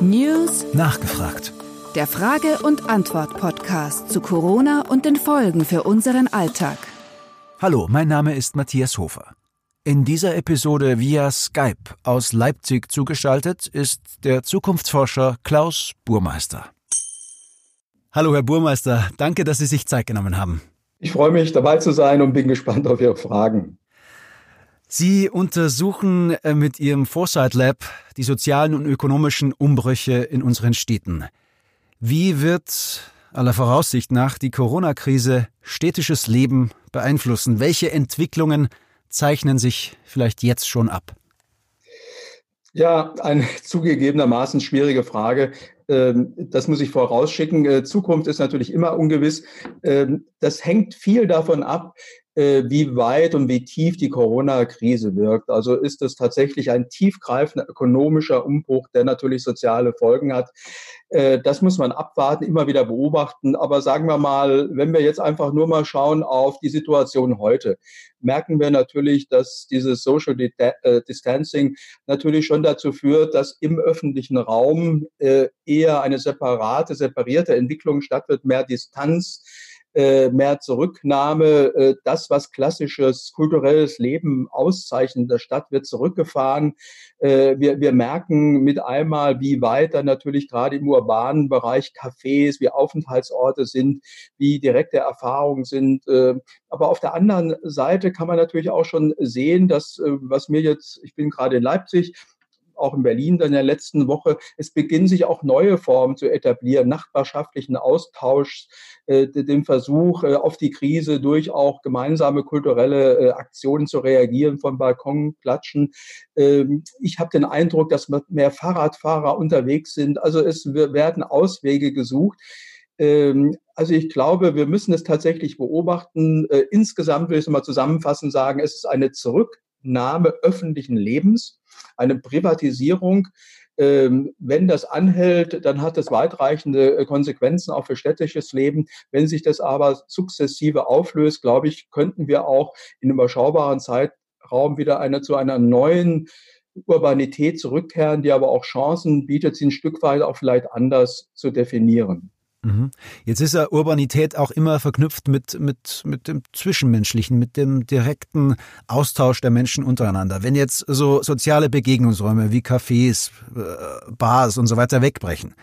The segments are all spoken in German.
News Nachgefragt. Der Frage- und Antwort-Podcast zu Corona und den Folgen für unseren Alltag. Hallo, mein Name ist Matthias Hofer. In dieser Episode via Skype aus Leipzig zugeschaltet ist der Zukunftsforscher Klaus Burmeister. Hallo, Herr Burmeister, danke, dass Sie sich Zeit genommen haben. Ich freue mich, dabei zu sein und bin gespannt auf Ihre Fragen. Sie untersuchen äh, mit Ihrem Foresight Lab die sozialen und ökonomischen Umbrüche in unseren Städten. Wie wird aller Voraussicht nach die Corona-Krise städtisches Leben beeinflussen? Welche Entwicklungen zeichnen sich vielleicht jetzt schon ab? Ja, eine zugegebenermaßen schwierige Frage. Ähm, das muss ich vorausschicken. Äh, Zukunft ist natürlich immer ungewiss. Ähm, das hängt viel davon ab, wie weit und wie tief die Corona-Krise wirkt. Also ist es tatsächlich ein tiefgreifender ökonomischer Umbruch, der natürlich soziale Folgen hat. Äh, das muss man abwarten, immer wieder beobachten. Aber sagen wir mal, wenn wir jetzt einfach nur mal schauen auf die Situation heute, merken wir natürlich, dass dieses Social äh, Distancing natürlich schon dazu führt, dass im öffentlichen Raum eher eine separate, separierte Entwicklung statt wird, mehr Distanz äh, mehr Zurücknahme. Äh, das, was klassisches kulturelles Leben auszeichnet der Stadt, wird zurückgefahren. Äh, wir, wir merken mit einmal, wie weit dann natürlich gerade im urbanen Bereich Cafés, wie Aufenthaltsorte sind, wie direkte Erfahrungen sind. Äh, aber auf der anderen Seite kann man natürlich auch schon sehen, dass, äh, was mir jetzt, ich bin gerade in Leipzig, auch in Berlin dann in der letzten Woche, es beginnen sich auch neue Formen zu etablieren, nachbarschaftlichen Austausch, äh, den Versuch, äh, auf die Krise durch auch gemeinsame kulturelle äh, Aktionen zu reagieren, von Balkonklatschen. Ähm, ich habe den Eindruck, dass mehr Fahrradfahrer unterwegs sind. Also es werden Auswege gesucht. Ähm, also ich glaube, wir müssen es tatsächlich beobachten. Äh, insgesamt will ich es mal zusammenfassend sagen, es ist eine Zurücknahme öffentlichen Lebens eine Privatisierung. Ähm, wenn das anhält, dann hat das weitreichende äh, Konsequenzen auch für städtisches Leben. Wenn sich das aber sukzessive auflöst, glaube ich, könnten wir auch in einem überschaubaren Zeitraum wieder eine, zu einer neuen Urbanität zurückkehren, die aber auch Chancen bietet, sie ein Stück weit auch vielleicht anders zu definieren. Mhm. Jetzt ist ja Urbanität auch immer verknüpft mit, mit, mit dem Zwischenmenschlichen, mit dem direkten Austausch der Menschen untereinander. Wenn jetzt so soziale Begegnungsräume wie Cafés, äh, Bars und so weiter wegbrechen,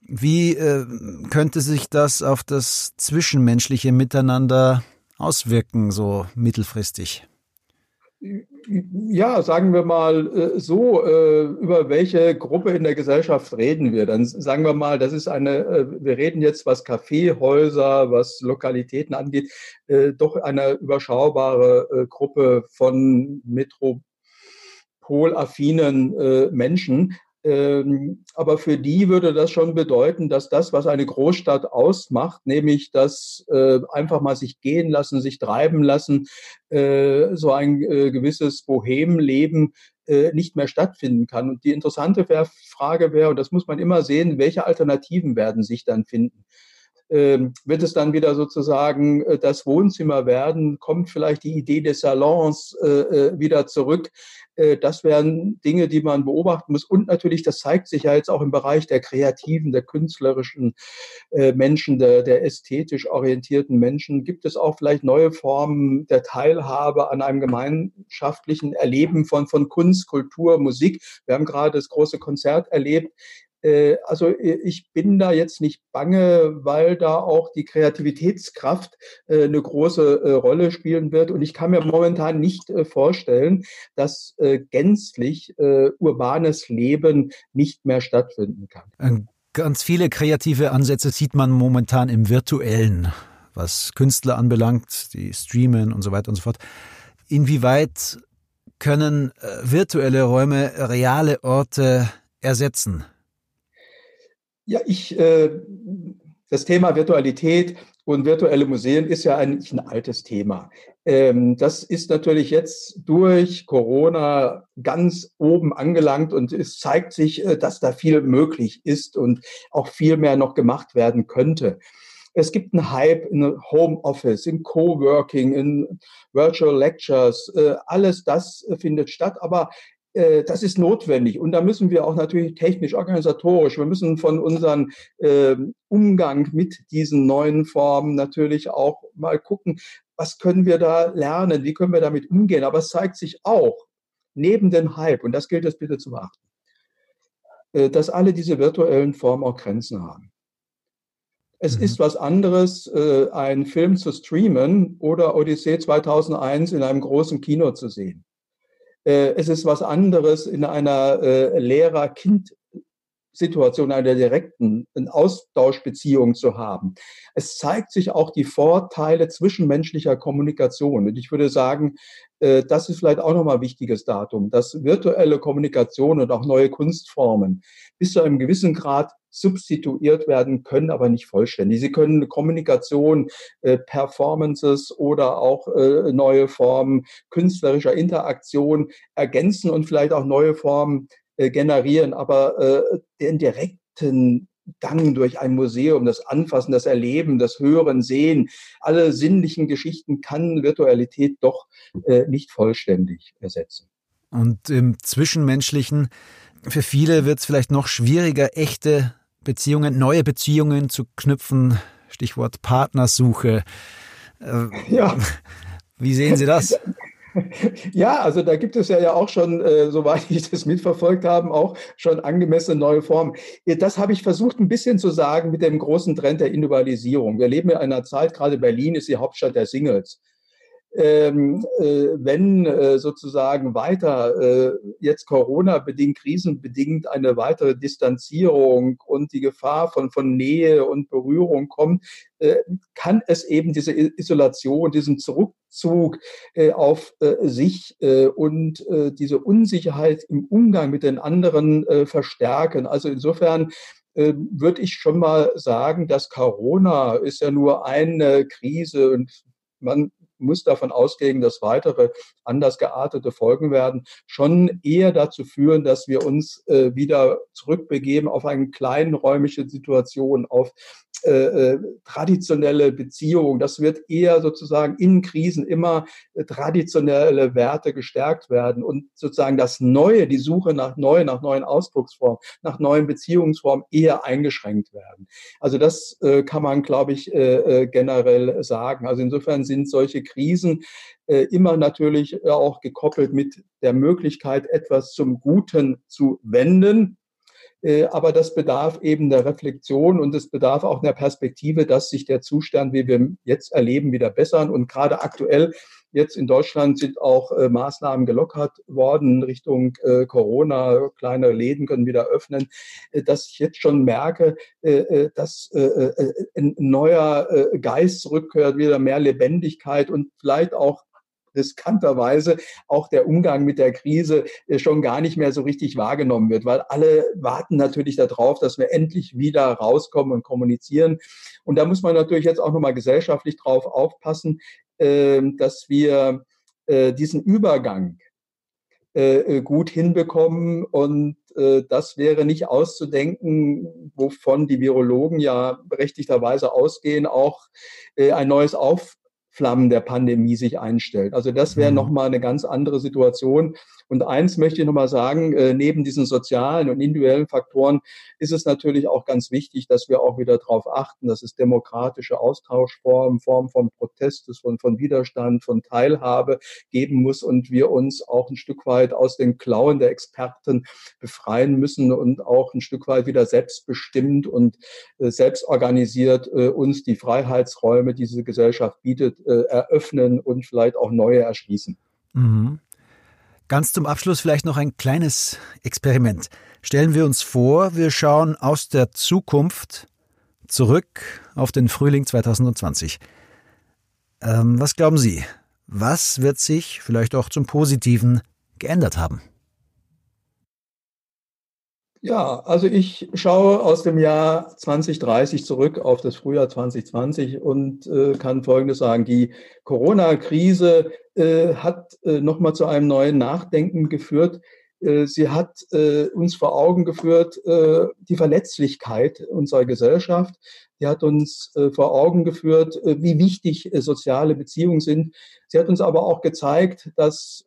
wie äh, könnte sich das auf das zwischenmenschliche Miteinander auswirken, so mittelfristig? Ja, sagen wir mal äh, so, äh, über welche Gruppe in der Gesellschaft reden wir? Dann sagen wir mal, das ist eine, äh, wir reden jetzt, was Kaffeehäuser, was Lokalitäten angeht, doch eine überschaubare Gruppe von metropolaffinen Menschen. Ähm, aber für die würde das schon bedeuten, dass das, was eine Großstadt ausmacht, nämlich das äh, einfach mal sich gehen lassen, sich treiben lassen, äh, so ein äh, gewisses Bohemenleben nicht mehr stattfinden kann. Und die interessante Frage wäre, und das muss man immer sehen, welche Alternativen werden sich dann finden? Ähm, wird es dann wieder sozusagen äh, das Wohnzimmer werden? Kommt vielleicht die Idee des Salons äh, äh, wieder zurück? Das wären Dinge, die man beobachten muss. Und natürlich, das zeigt sich ja jetzt auch im Bereich der kreativen, der künstlerischen Menschen, der, der ästhetisch orientierten Menschen. Gibt es auch vielleicht neue Formen der Teilhabe an einem gemeinschaftlichen Erleben von, von Kunst, Kultur, Musik? Wir haben gerade das große Konzert erlebt also äh, ich bin da jetzt nicht bange, weil da auch die Kreativitätskraft äh, eine große Rolle spielen wird. Und ich kann mir momentan nicht vorstellen, dass gänzlich urbanes Leben nicht mehr stattfinden kann. Ganz viele kreative Ansätze sieht man momentan im virtuellen, was Künstler anbelangt, die streamen und so weiter und so fort. Inwieweit können virtuelle Räume reale Orte ersetzen? Ja, ich, äh, das Thema Virtualität und virtuelle Museen ist ja eigentlich ein altes Thema. Ähm, das ist natürlich jetzt durch Corona ganz oben angelangt und es zeigt sich, äh, dass da viel möglich ist und auch viel mehr noch gemacht werden könnte. Es gibt einen Hype in Homeoffice, in Coworking, in Virtual Lectures. Äh, alles das findet statt, aber äh, das ist notwendig. Und da müssen wir auch natürlich technisch, organisatorisch, wir müssen von unserem äh, Umgang mit diesen neuen Formen natürlich auch mal gucken, was können wir da lernen, wie können wir damit umgehen. Aber es zeigt sich auch, neben dem Hype, und das gilt es bitte zu beachten, äh, dass alle diese virtuellen Formen auch Grenzen haben. Es mhm. ist was anderes, äh, einen Film zu streamen oder Odyssee 2001 in einem großen Kino zu sehen. Äh, es ist was anderes, in einer Lehrer-Kind- Situation einer direkten Austauschbeziehung zu haben. Es zeigt sich auch die Vorteile zwischenmenschlicher Kommunikation. Und ich würde sagen, äh, das ist vielleicht auch nochmal ein wichtiges Datum, dass virtuelle Kommunikation und auch neue Kunstformen bis zu einem gewissen Grad substituiert werden können, aber nicht vollständig. Sie können Kommunikation, äh, Performances oder auch äh, neue Formen künstlerischer Interaktion ergänzen und vielleicht auch neue Formen äh, generieren, aber äh, den direkten Gang durch ein Museum, das Anfassen, das Erleben, das Hören, Sehen, alle sinnlichen Geschichten kann Virtualität doch äh, nicht vollständig ersetzen. Und im Zwischenmenschlichen, für viele wird es vielleicht noch schwieriger, echte Beziehungen, neue Beziehungen zu knüpfen. Stichwort Partnersuche. Äh, ja. Wie sehen Sie das? Ja, also da gibt es ja, ja auch schon, äh, soweit ich das mitverfolgt habe, auch schon angemessene neue Formen. Äh, das habe ich versucht ein bisschen zu sagen mit dem großen Trend der Individualisierung. Wir leben in einer Zeit, gerade Berlin ist die Hauptstadt der Singles ähm, äh, wenn äh, sozusagen weiter äh, jetzt Corona-bedingt, krisenbedingt eine weitere Distanzierung und die Gefahr von, von Nähe und Berührung kommt, äh, kann es eben diese Isolation, diesen Zurückzug äh, auf äh, sich und diese Unsicherheit im Umgang mit den anderen verstärken. Also insofern würde ich schon mal sagen, dass Corona ist ja nur eine Krise und man muss davon ausgehen, dass weitere anders geartete Folgen werden, schon eher dazu führen, dass wir uns äh, wieder zurückbegeben auf eine kleinräumige Situation, auf äh, äh, traditionelle Beziehungen. Das wird eher sozusagen in Krisen immer äh, traditionelle Werte gestärkt werden und sozusagen das Neue, die Suche nach neuen, nach neuen Ausdrucksformen, nach neuen Beziehungsformen eher eingeschränkt werden. Also das äh, kann man, glaube ich, äh, äh generell sagen. Also insofern sind solche Krisen äh, immer natürlich auch gekoppelt mit der Möglichkeit, etwas zum Guten zu wenden. äh, aber das bedarf eben der Reflexion und es bedarf auch einer Perspektive, dass sich der Zustand, wie wir jetzt erleben, wieder bessern. Und gerade aktuell Jetzt in Deutschland sind auch äh, Maßnahmen gelockert worden Richtung äh, Corona. Kleine Läden können wieder öffnen. Äh, dass ich jetzt schon merke, äh, äh dass äh, ein neuer Geist zurückkehrt, wieder mehr Lebendigkeit und vielleicht auch riskanterweise auch der Umgang mit der Krise äh, schon gar nicht mehr so richtig wahrgenommen wird, weil alle warten natürlich darauf, dass wir endlich wieder rauskommen und kommunizieren. Und da muss man natürlich jetzt auch nochmal gesellschaftlich drauf aufpassen, ähm, dass wir äh, diesen Übergang äh, gut hinbekommen. Und das wäre nicht auszudenken, wovon die Virologen ja berechtigterweise ausgehen, auch ein neues Auf Flammen der Pandemie sich einstellt. Also das wäre mhm. nochmal eine ganz andere Situation. Und eins möchte ich nochmal sagen, äh, neben diesen sozialen und individuellen Faktoren ist es natürlich auch ganz wichtig, dass wir auch wieder darauf achten, dass es demokratische Austauschformen, Formen von Protestes, von, von Widerstand, von Teilhabe geben muss und wir uns auch ein Stück weit aus den Klauen der Experten befreien müssen und auch ein Stück weit wieder selbstbestimmt und äh, selbstorganisiert äh, uns die Freiheitsräume, die diese Gesellschaft bietet, äh, eröffnen und vielleicht auch neue erschließen. Mhm. Ganz zum Abschluss vielleicht noch ein kleines Experiment. Stellen wir uns vor, wir schauen aus der Zukunft zurück auf den Frühling 2020. Ähm, was glauben Sie? Was wird sich vielleicht auch zum Positiven geändert haben? Ja, also ich schaue aus dem Jahr 2030 zurück auf das Frühjahr 2020 und äh, kann Folgendes sagen. Die Corona-Krise äh, hat äh, nochmal zu einem neuen Nachdenken geführt. Äh, sie hat äh, uns vor Augen geführt, äh, die Verletzlichkeit unserer Gesellschaft. Sie hat uns äh, vor Augen geführt, wie wichtig soziale Beziehungen sind. Sie hat uns aber auch gezeigt, dass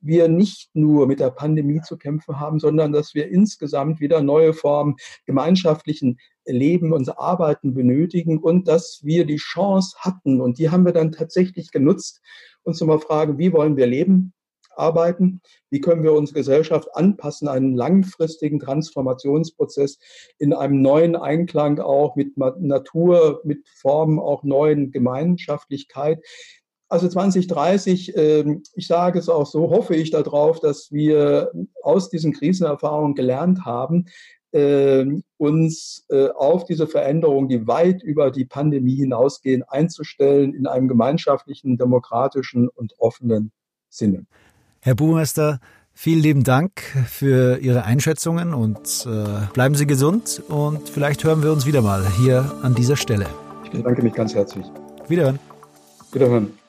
wir nicht nur mit der Pandemie zu kämpfen haben, sondern dass wir insgesamt wieder neue Formen gemeinschaftlichen Leben, unser Arbeiten benötigen und dass wir die Chance hatten und die haben wir dann tatsächlich genutzt, uns zu mal fragen, wie wollen wir leben? arbeiten? Wie können wir unsere Gesellschaft anpassen, einen langfristigen Transformationsprozess in einem neuen Einklang auch mit Natur, mit Formen auch neuen Gemeinschaftlichkeit? Also 2030, ähm, ich sage es auch so, hoffe ich darauf, dass wir aus diesen Krisenerfahrungen gelernt haben, ähm, uns äh, auf diese Veränderungen, die weit über die Pandemie hinausgehen, einzustellen in einem gemeinschaftlichen, demokratischen und offenen Sinne. Herr Buchmeister, vielen lieben Dank für Ihre Einschätzungen und äh, bleiben Sie gesund und vielleicht hören wir uns wieder mal hier an dieser Stelle. Ich bedanke mich ganz herzlich. Wiederhören. Wiederhören.